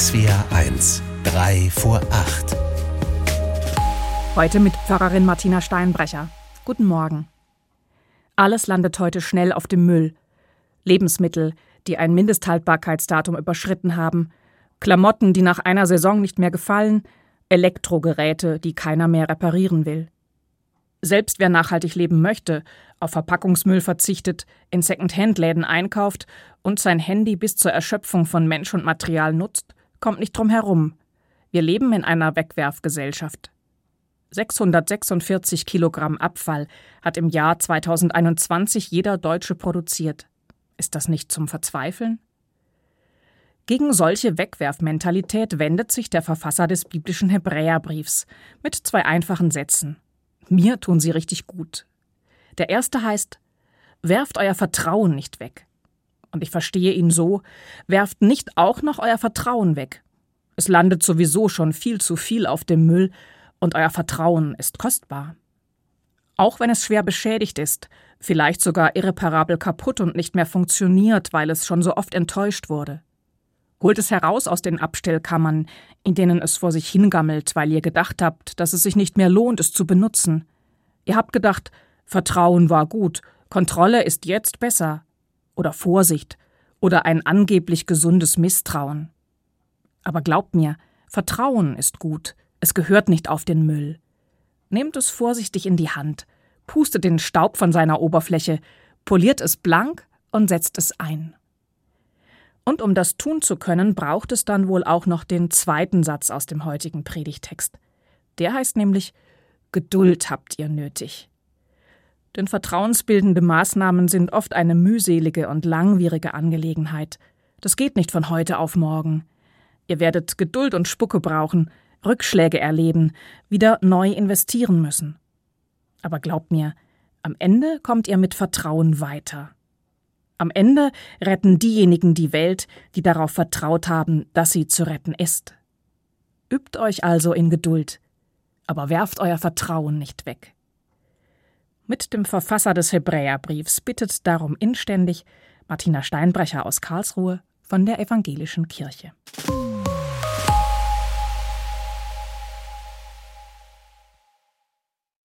SWR 1, 3 vor 8. Heute mit Pfarrerin Martina Steinbrecher. Guten Morgen. Alles landet heute schnell auf dem Müll. Lebensmittel, die ein Mindesthaltbarkeitsdatum überschritten haben, Klamotten, die nach einer Saison nicht mehr gefallen, Elektrogeräte, die keiner mehr reparieren will. Selbst wer nachhaltig leben möchte, auf Verpackungsmüll verzichtet, in Second-Hand-Läden einkauft und sein Handy bis zur Erschöpfung von Mensch und Material nutzt, kommt nicht drum herum. Wir leben in einer Wegwerfgesellschaft. 646 Kilogramm Abfall hat im Jahr 2021 jeder Deutsche produziert. Ist das nicht zum Verzweifeln? Gegen solche Wegwerfmentalität wendet sich der Verfasser des biblischen Hebräerbriefs mit zwei einfachen Sätzen. Mir tun sie richtig gut. Der erste heißt, werft euer Vertrauen nicht weg. Und ich verstehe ihn so, werft nicht auch noch euer Vertrauen weg. Es landet sowieso schon viel zu viel auf dem Müll und euer Vertrauen ist kostbar. Auch wenn es schwer beschädigt ist, vielleicht sogar irreparabel kaputt und nicht mehr funktioniert, weil es schon so oft enttäuscht wurde. Holt es heraus aus den Abstellkammern, in denen es vor sich hingammelt, weil ihr gedacht habt, dass es sich nicht mehr lohnt, es zu benutzen. Ihr habt gedacht, Vertrauen war gut, Kontrolle ist jetzt besser. Oder Vorsicht. Oder ein angeblich gesundes Misstrauen. Aber glaubt mir, Vertrauen ist gut. Es gehört nicht auf den Müll. Nehmt es vorsichtig in die Hand, pustet den Staub von seiner Oberfläche, poliert es blank und setzt es ein. Und um das tun zu können, braucht es dann wohl auch noch den zweiten Satz aus dem heutigen Predigtext. Der heißt nämlich Geduld habt ihr nötig. Denn vertrauensbildende Maßnahmen sind oft eine mühselige und langwierige Angelegenheit. Das geht nicht von heute auf morgen. Ihr werdet Geduld und Spucke brauchen, Rückschläge erleben, wieder neu investieren müssen. Aber glaubt mir, am Ende kommt ihr mit Vertrauen weiter. Am Ende retten diejenigen die Welt, die darauf vertraut haben, dass sie zu retten ist. Übt euch also in Geduld, aber werft euer Vertrauen nicht weg. Mit dem Verfasser des Hebräerbriefs bittet darum inständig Martina Steinbrecher aus Karlsruhe von der Evangelischen Kirche.